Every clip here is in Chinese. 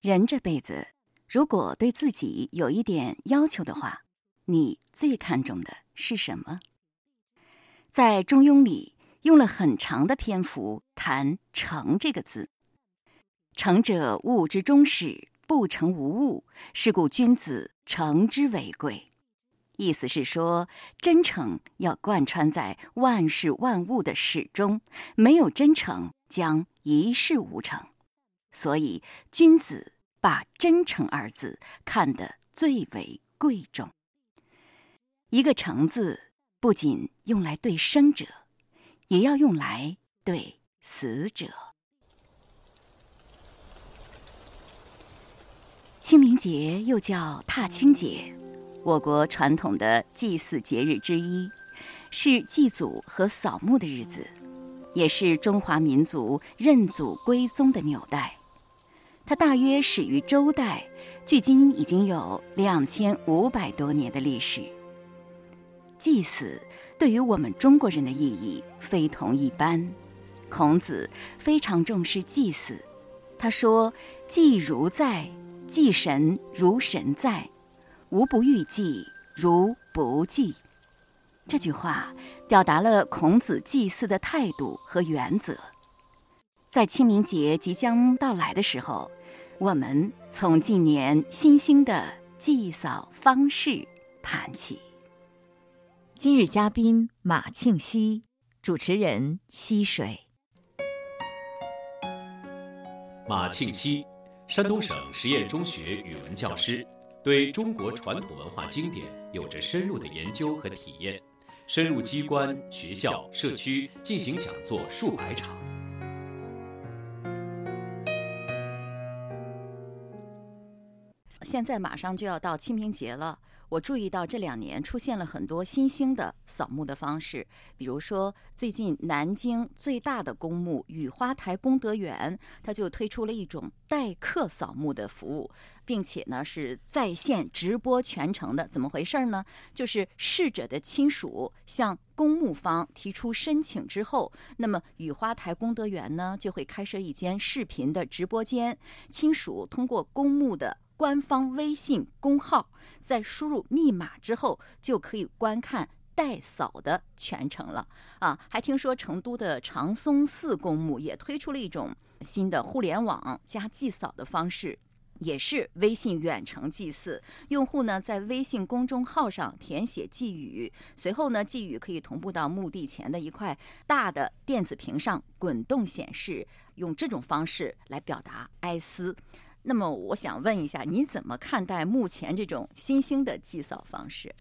人这辈子，如果对自己有一点要求的话，你最看重的是什么？在《中庸》里用了很长的篇幅谈“诚”这个字。诚者，物之终始，不诚无物。是故君子诚之为贵。意思是说，真诚要贯穿在万事万物的始终，没有真诚，将一事无成。所以，君子把“真诚”二字看得最为贵重。一个“诚”字，不仅用来对生者，也要用来对死者。清明节又叫踏青节，我国传统的祭祀节日之一，是祭祖和扫墓的日子，也是中华民族认祖归宗的纽带。它大约始于周代，距今已经有两千五百多年的历史。祭祀对于我们中国人的意义非同一般。孔子非常重视祭祀，他说：“祭如在，祭神如神在，无不欲祭如不祭。”这句话表达了孔子祭祀的态度和原则。在清明节即将到来的时候。我们从近年新兴的祭扫方式谈起。今日嘉宾马庆西，主持人溪水。马庆西，山东省实验中学语文教师，对中国传统文化经典有着深入的研究和体验，深入机关、学校、社区进行讲座数百场。现在马上就要到清明节了，我注意到这两年出现了很多新兴的扫墓的方式，比如说最近南京最大的公墓雨花台功德园，它就推出了一种代客扫墓的服务，并且呢是在线直播全程的。怎么回事呢？就是逝者的亲属向公墓方提出申请之后，那么雨花台功德园呢就会开设一间视频的直播间，亲属通过公墓的。官方微信公号，在输入密码之后，就可以观看代扫的全程了啊！还听说成都的长松寺公墓也推出了一种新的互联网加祭扫的方式，也是微信远程祭祀。用户呢在微信公众号上填写寄语，随后呢寄语可以同步到墓地前的一块大的电子屏上滚动显示，用这种方式来表达哀思。那么我想问一下，你怎么看待目前这种新兴的祭扫方式？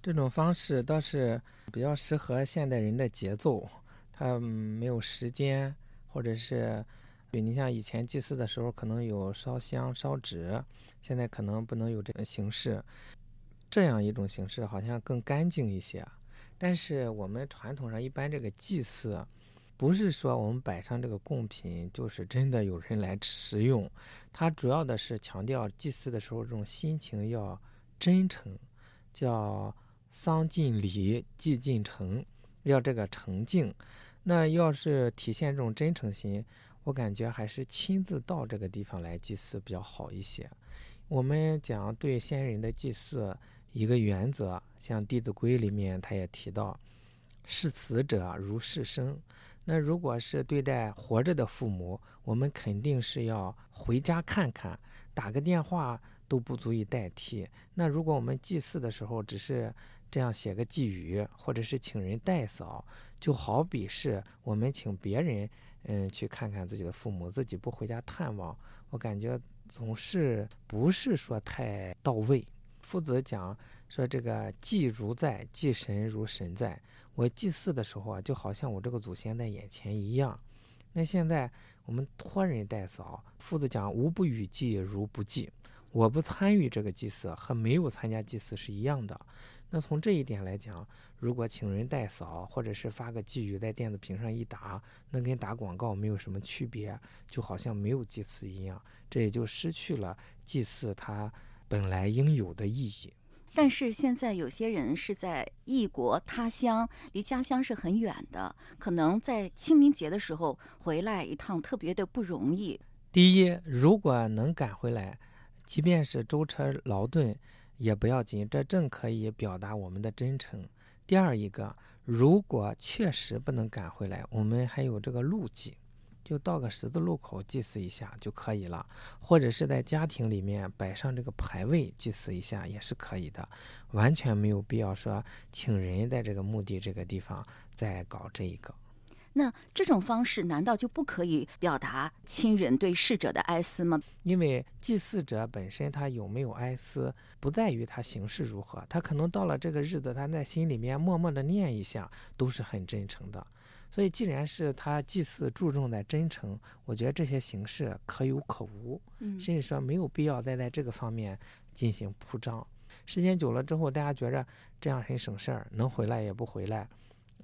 这种方式倒是比较适合现代人的节奏，他没有时间，或者是，你像以前祭祀的时候可能有烧香烧纸，现在可能不能有这种形式，这样一种形式好像更干净一些。但是我们传统上一般这个祭祀。不是说我们摆上这个贡品就是真的有人来食用，它主要的是强调祭祀的时候这种心情要真诚，叫丧尽礼，祭尽诚，要这个诚敬。那要是体现这种真诚心，我感觉还是亲自到这个地方来祭祀比较好一些。我们讲对先人的祭祀一个原则，像《弟子规》里面他也提到，视死者如视生。那如果是对待活着的父母，我们肯定是要回家看看，打个电话都不足以代替。那如果我们祭祀的时候只是这样写个寄语，或者是请人代扫，就好比是我们请别人嗯去看看自己的父母，自己不回家探望，我感觉总是不是说太到位。夫子讲说这个祭如在，祭神如神在。我祭祀的时候啊，就好像我这个祖先在眼前一样。那现在我们托人代扫，夫子讲无不与祭如不祭，我不参与这个祭祀和没有参加祭祀是一样的。那从这一点来讲，如果请人代扫，或者是发个寄语在电子屏上一打，那跟打广告没有什么区别，就好像没有祭祀一样，这也就失去了祭祀它本来应有的意义。但是现在有些人是在异国他乡，离家乡是很远的，可能在清明节的时候回来一趟特别的不容易。第一，如果能赶回来，即便是舟车劳顿也不要紧，这正可以表达我们的真诚。第二一个，如果确实不能赶回来，我们还有这个路祭，就到个十字路口祭祀一下就可以了，或者是在家庭里面摆上这个牌位祭祀一下也是可以的，完全没有必要说请人在这个墓地这个地方再搞这一个。那这种方式难道就不可以表达亲人对逝者的哀思吗？因为祭祀者本身他有没有哀思，不在于他形式如何，他可能到了这个日子，他在心里面默默的念一下，都是很真诚的。所以，既然是他祭祀注重在真诚，我觉得这些形式可有可无，甚至说没有必要再在这个方面进行铺张。时间久了之后，大家觉着这样很省事儿，能回来也不回来。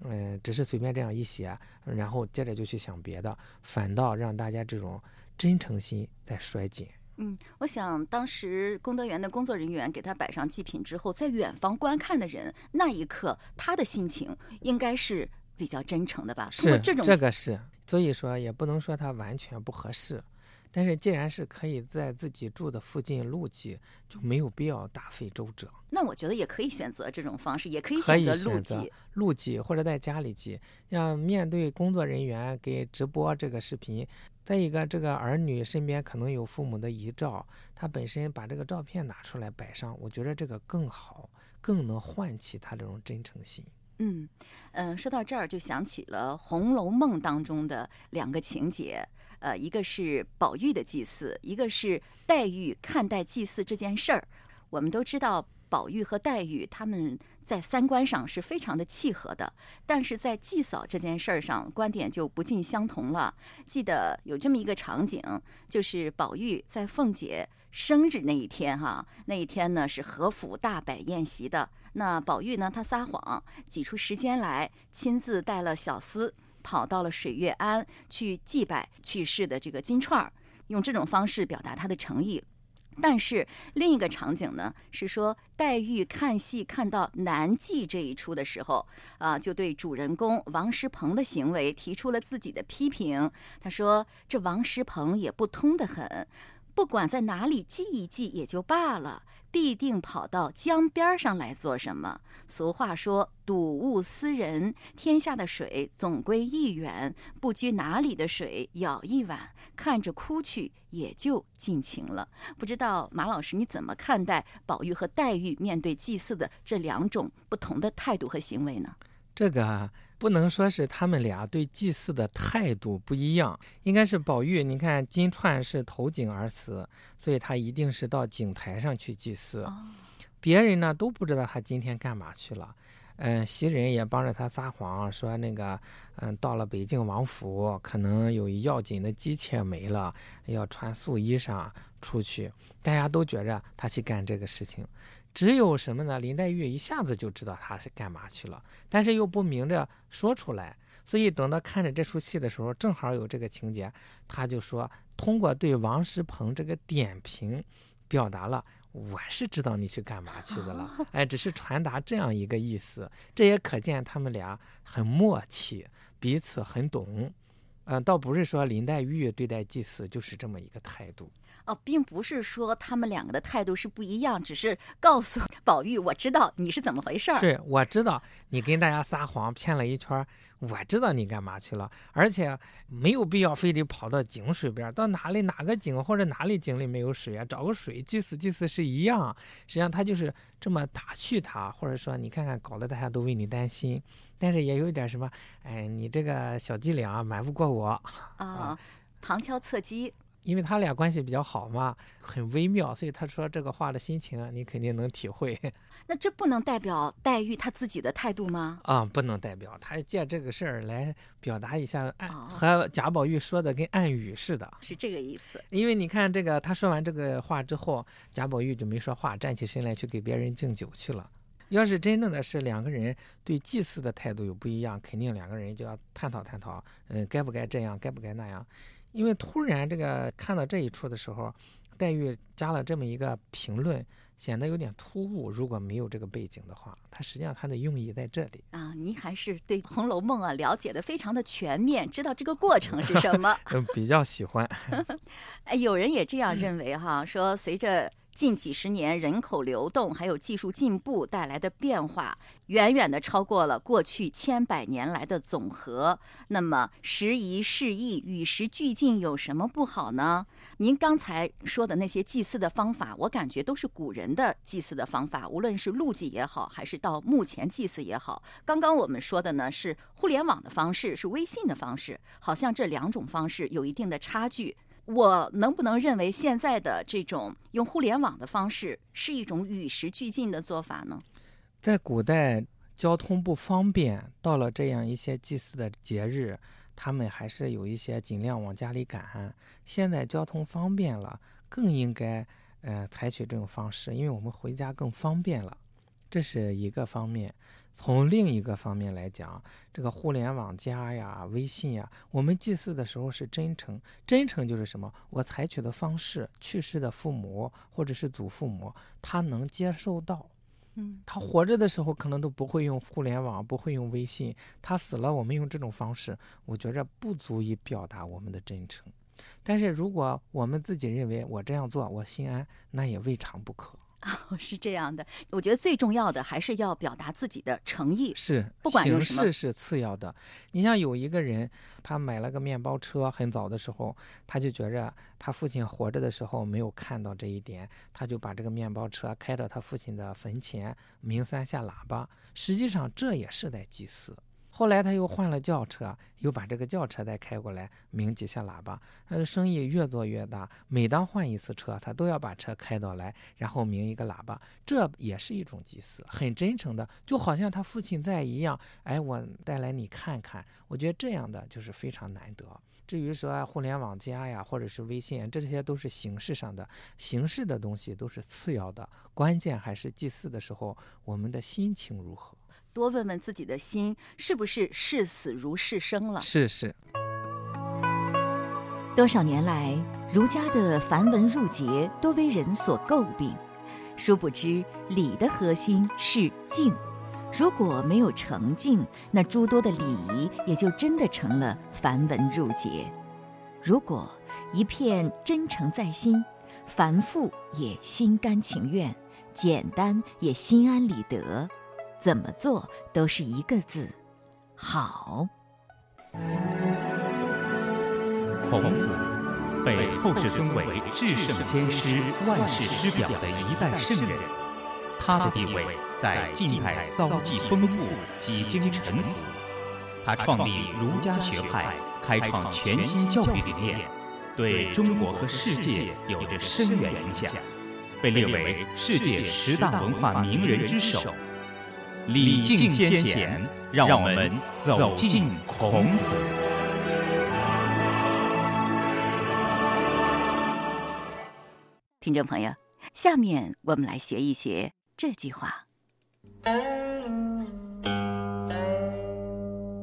嗯，只是随便这样一写，然后接着就去想别的，反倒让大家这种真诚心在衰减。嗯，我想当时功德园的工作人员给他摆上祭品之后，在远方观看的人，那一刻他的心情应该是比较真诚的吧？是这种这个是，所以说也不能说他完全不合适。但是，既然是可以在自己住的附近录祭，就没有必要大费周折。那我觉得也可以选择这种方式，也可以选择录祭，录祭或者在家里祭。让面对工作人员给直播这个视频，再一个，这个儿女身边可能有父母的遗照，他本身把这个照片拿出来摆上，我觉得这个更好，更能唤起他这种真诚心。嗯嗯，说到这儿就想起了《红楼梦》当中的两个情节。呃，一个是宝玉的祭祀，一个是黛玉看待祭祀这件事儿。我们都知道，宝玉和黛玉他们在三观上是非常的契合的，但是在祭扫这件事儿上，观点就不尽相同了。记得有这么一个场景，就是宝玉在凤姐生日那一天，哈，那一天呢是和府大摆宴席的。那宝玉呢，他撒谎，挤出时间来，亲自带了小厮。跑到了水月庵去祭拜去世的这个金钏儿，用这种方式表达他的诚意。但是另一个场景呢，是说黛玉看戏看到南记这一出的时候，啊，就对主人公王石鹏的行为提出了自己的批评。他说：“这王石鹏也不通得很，不管在哪里祭一祭也就罢了。”必定跑到江边上来做什么？俗话说“睹物思人”，天下的水总归一源，不拘哪里的水舀一碗，看着哭去也就尽情了。不知道马老师你怎么看待宝玉和黛玉面对祭祀的这两种不同的态度和行为呢？这个。不能说是他们俩对祭祀的态度不一样，应该是宝玉。你看金钏是投井而死，所以他一定是到井台上去祭祀。别人呢都不知道他今天干嘛去了。嗯，袭人也帮着他撒谎，说那个嗯到了北静王府，可能有要紧的姬妾没了，要穿素衣裳出去。大家都觉着他去干这个事情。只有什么呢？林黛玉一下子就知道他是干嘛去了，但是又不明着说出来，所以等到看着这出戏的时候，正好有这个情节，他就说通过对王石鹏这个点评，表达了我是知道你去干嘛去的了，哎，只是传达这样一个意思，这也可见他们俩很默契，彼此很懂，嗯，倒不是说林黛玉对待祭祀就是这么一个态度。哦，并不是说他们两个的态度是不一样，只是告诉宝玉，我知道你是怎么回事儿。是，我知道你跟大家撒谎骗了一圈，我知道你干嘛去了，而且没有必要非得跑到井水边，到哪里哪个井或者哪里井里没有水啊，找个水祭祀祭祀是一样。实际上他就是这么打趣他，或者说你看看搞得大家都为你担心，但是也有一点什么，哎，你这个小伎俩瞒不过我啊，旁敲侧击。因为他俩关系比较好嘛，很微妙，所以他说这个话的心情，你肯定能体会。那这不能代表黛玉她自己的态度吗？啊，不能代表，他是借这个事儿来表达一下，暗和贾宝玉说的跟暗语似的，是这个意思。因为你看这个，他说完这个话之后，贾宝玉就没说话，站起身来去给别人敬酒去了。要是真正的是两个人对祭祀的态度有不一样，肯定两个人就要探讨探讨，嗯，该不该这样，该不该那样。因为突然这个看到这一出的时候，黛玉加了这么一个评论，显得有点突兀。如果没有这个背景的话，它实际上它的用意在这里啊。您还是对《红楼梦》啊了解的非常的全面，知道这个过程是什么？嗯，比较喜欢。哎，有人也这样认为哈，说随着。近几十年人口流动还有技术进步带来的变化，远远的超过了过去千百年来的总和。那么时移世易、与时俱进有什么不好呢？您刚才说的那些祭祀的方法，我感觉都是古人的祭祀的方法，无论是路祭也好，还是到目前祭祀也好。刚刚我们说的呢是互联网的方式，是微信的方式，好像这两种方式有一定的差距。我能不能认为现在的这种用互联网的方式是一种与时俱进的做法呢？在古代，交通不方便，到了这样一些祭祀的节日，他们还是有一些尽量往家里赶。现在交通方便了，更应该呃采取这种方式，因为我们回家更方便了，这是一个方面。从另一个方面来讲，这个互联网加呀、微信呀，我们祭祀的时候是真诚。真诚就是什么？我采取的方式，去世的父母或者是祖父母，他能接受到。嗯，他活着的时候可能都不会用互联网，不会用微信。他死了，我们用这种方式，我觉着不足以表达我们的真诚。但是如果我们自己认为我这样做我心安，那也未尝不可。哦，是这样的。我觉得最重要的还是要表达自己的诚意。是，不管形式是次要的。你像有一个人，他买了个面包车，很早的时候，他就觉着他父亲活着的时候没有看到这一点，他就把这个面包车开到他父亲的坟前，鸣三下喇叭。实际上，这也是在祭祀。后来他又换了轿车，又把这个轿车再开过来，鸣几下喇叭。他的生意越做越大，每当换一次车，他都要把车开到来，然后鸣一个喇叭。这也是一种祭祀，很真诚的，就好像他父亲在一样。哎，我带来你看看，我觉得这样的就是非常难得。至于说互联网加呀，或者是微信，这些都是形式上的，形式的东西都是次要的，关键还是祭祀的时候我们的心情如何。多问问自己的心，是不是视死如视生了？是是。多少年来，儒家的繁文缛节多为人所诟病，殊不知礼的核心是敬。如果没有诚敬，那诸多的礼仪也就真的成了繁文缛节。如果一片真诚在心，繁复也心甘情愿，简单也心安理得。怎么做都是一个字，好。孔子被后世尊为至圣先师、万世师表的一代圣人，他的地位在近代遭际丰富，几经沉浮。他创立儒家学派，开创全新教育理念，对中国和世界有着深远影响，被列为世界十大文化名人之首。礼敬先贤，让我们走进孔子。听众朋友，下面我们来学一学这句话。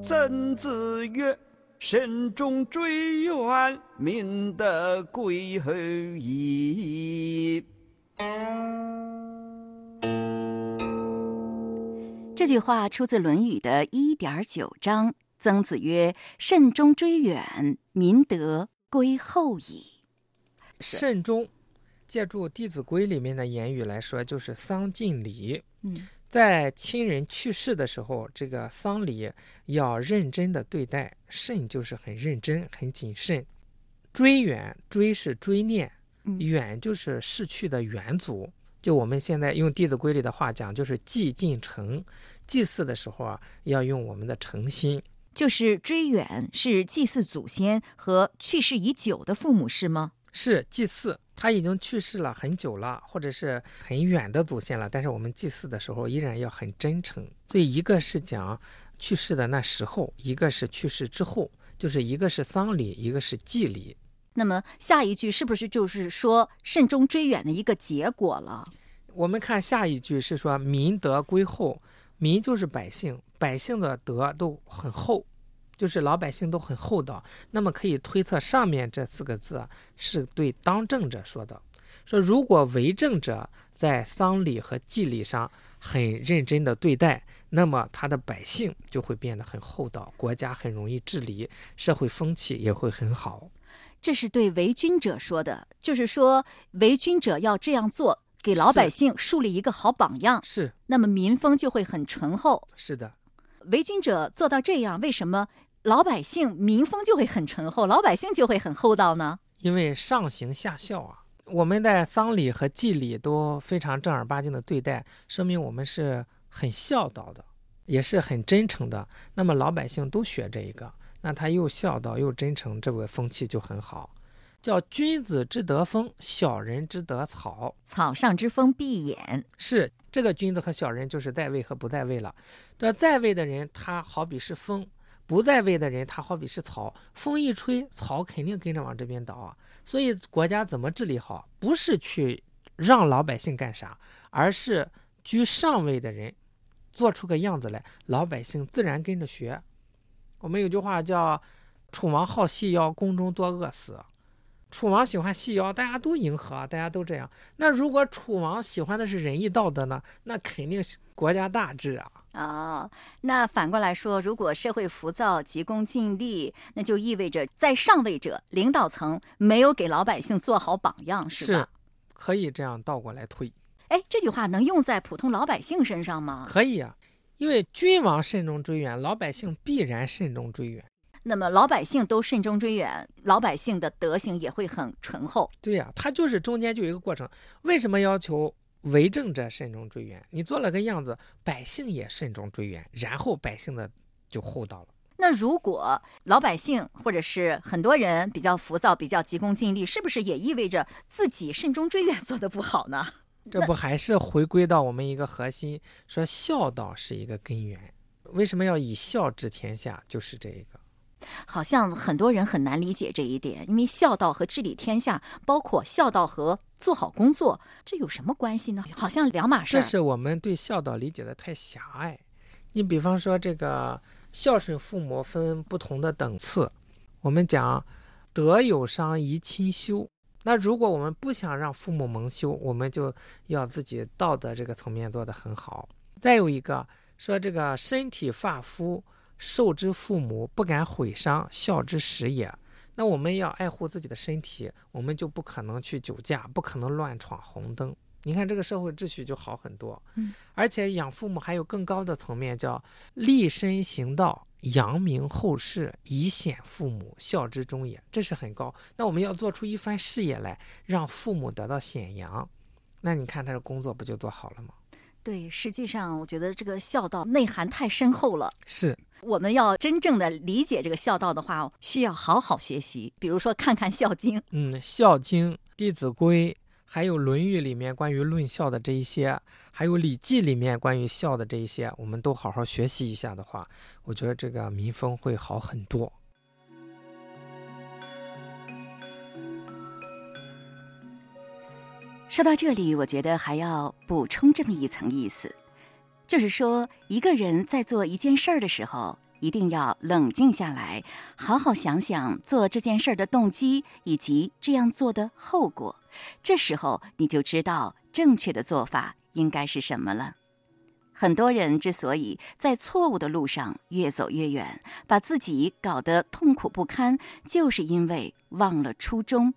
曾子曰：“慎终追远，民德归后矣。”这句话出自《论语》的一点九章。曾子曰：“慎终追远，民德归后矣。”慎终，借助《弟子规》里面的言语来说，就是丧尽礼。嗯，在亲人去世的时候，这个丧礼要认真的对待。慎就是很认真、很谨慎。追远，追是追念，远就是逝去的远祖。就我们现在用《弟子规》里的话讲，就是祭尽诚。祭祀的时候啊，要用我们的诚心。就是追远，是祭祀祖先和去世已久的父母，是吗？是祭祀，他已经去世了很久了，或者是很远的祖先了。但是我们祭祀的时候依然要很真诚。所以一个是讲去世的那时候，一个是去世之后，就是一个是丧礼，一个是祭礼。那么下一句是不是就是说慎终追远的一个结果了？我们看下一句是说民德归厚，民就是百姓，百姓的德都很厚，就是老百姓都很厚道。那么可以推测上面这四个字是对当政者说的。说如果为政者在丧礼和祭礼上很认真的对待，那么他的百姓就会变得很厚道，国家很容易治理，社会风气也会很好。这是对为君者说的，就是说为君者要这样做，给老百姓树立一个好榜样，是那么民风就会很醇厚。是的，为君者做到这样，为什么老百姓民风就会很醇厚，老百姓就会很厚道呢？因为上行下效啊。我们在丧礼和祭礼都非常正儿八经的对待，说明我们是很孝道的，也是很真诚的。那么老百姓都学这一个，那他又孝道又真诚，这个风气就很好。叫君子之德风，小人之德草。草上之风必偃。是这个君子和小人就是在位和不在位了。这在位的人，他好比是风；不在位的人，他好比是草。风一吹，草肯定跟着往这边倒啊。所以国家怎么治理好，不是去让老百姓干啥，而是居上位的人做出个样子来，老百姓自然跟着学。我们有句话叫“楚王好细腰，宫中多饿死”。楚王喜欢细腰，大家都迎合，大家都这样。那如果楚王喜欢的是仁义道德呢？那肯定是国家大治啊。哦，那反过来说，如果社会浮躁、急功近利，那就意味着在上位者、领导层没有给老百姓做好榜样，是吧？是，可以这样倒过来推。哎，这句话能用在普通老百姓身上吗？可以啊，因为君王慎重追远，老百姓必然慎重追远。那么老百姓都慎重追远，老百姓的德行也会很醇厚。对呀、他就是中间就有一个过程。为什么要求为政者慎重追远？你做了个样子，百姓也慎重追远，然后百姓的就厚道了。那如果老百姓或者是很多人比较浮躁、比较急功近利，是不是也意味着自己慎终追远做得不好呢？这不还是回归到我们一个核心，说孝道是一个根源。为什么要以孝治天下？就是这一个。好像很多人很难理解这一点，因为孝道和治理天下，包括孝道和做好工作，这有什么关系呢？好像两码事儿。这是我们对孝道理解的太狭隘。你比方说，这个孝顺父母分不同的等次，我们讲德有伤，贻亲羞。那如果我们不想让父母蒙羞，我们就要自己道德这个层面做得很好。再有一个说，这个身体发肤受之父母，不敢毁伤，孝之始也。那我们要爱护自己的身体，我们就不可能去酒驾，不可能乱闯红灯。你看这个社会秩序就好很多。嗯，而且养父母还有更高的层面，叫立身行道，扬名后世，以显父母，孝之终也。这是很高。那我们要做出一番事业来，让父母得到显扬。那你看他的工作不就做好了吗？对，实际上我觉得这个孝道内涵太深厚了。是，我们要真正的理解这个孝道的话，需要好好学习。比如说，看看《孝经》，嗯，《孝经》《弟子规》，还有《论语》里面关于论孝的这一些，还有《礼记》里面关于孝的这一些，我们都好好学习一下的话，我觉得这个民风会好很多。说到这里，我觉得还要补充这么一层意思，就是说，一个人在做一件事儿的时候，一定要冷静下来，好好想想做这件事儿的动机以及这样做的后果。这时候你就知道正确的做法应该是什么了。很多人之所以在错误的路上越走越远，把自己搞得痛苦不堪，就是因为忘了初衷。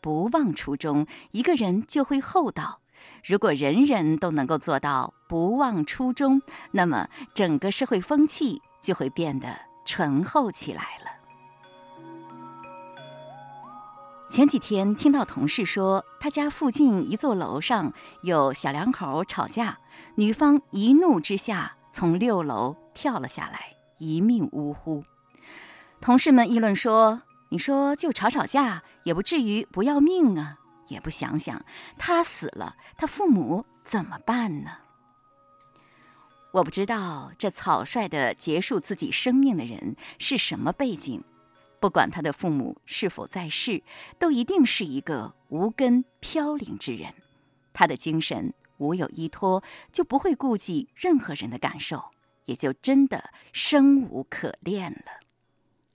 不忘初衷，一个人就会厚道。如果人人都能够做到不忘初衷，那么整个社会风气就会变得醇厚起来了。前几天听到同事说，他家附近一座楼上有小两口吵架，女方一怒之下从六楼跳了下来，一命呜呼。同事们议论说：“你说就吵吵架，也不至于不要命啊，也不想想他死了，他父母怎么办呢？”我不知道这草率的结束自己生命的人是什么背景，不管他的父母是否在世，都一定是一个无根飘零之人。他的精神无有依托，就不会顾及任何人的感受，也就真的生无可恋了。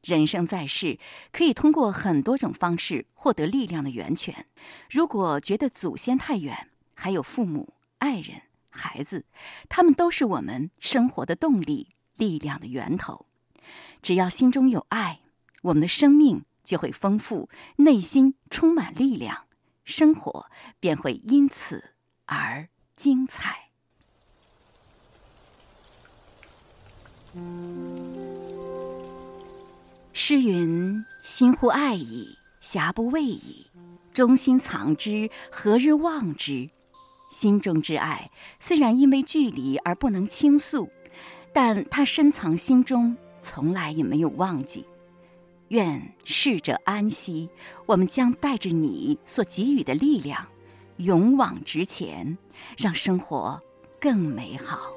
人生在世，可以通过很多种方式获得力量的源泉。如果觉得祖先太远，还有父母、爱人、孩子，他们都是我们生活的动力、力量的源头。只要心中有爱，我们的生命就会丰富，内心充满力量，生活便会因此而精彩。诗云：“心乎爱矣，暇不畏矣。中心藏之，何日忘之？”心中之爱，虽然因为距离而不能倾诉，但它深藏心中，从来也没有忘记。愿逝者安息，我们将带着你所给予的力量，勇往直前，让生活更美好。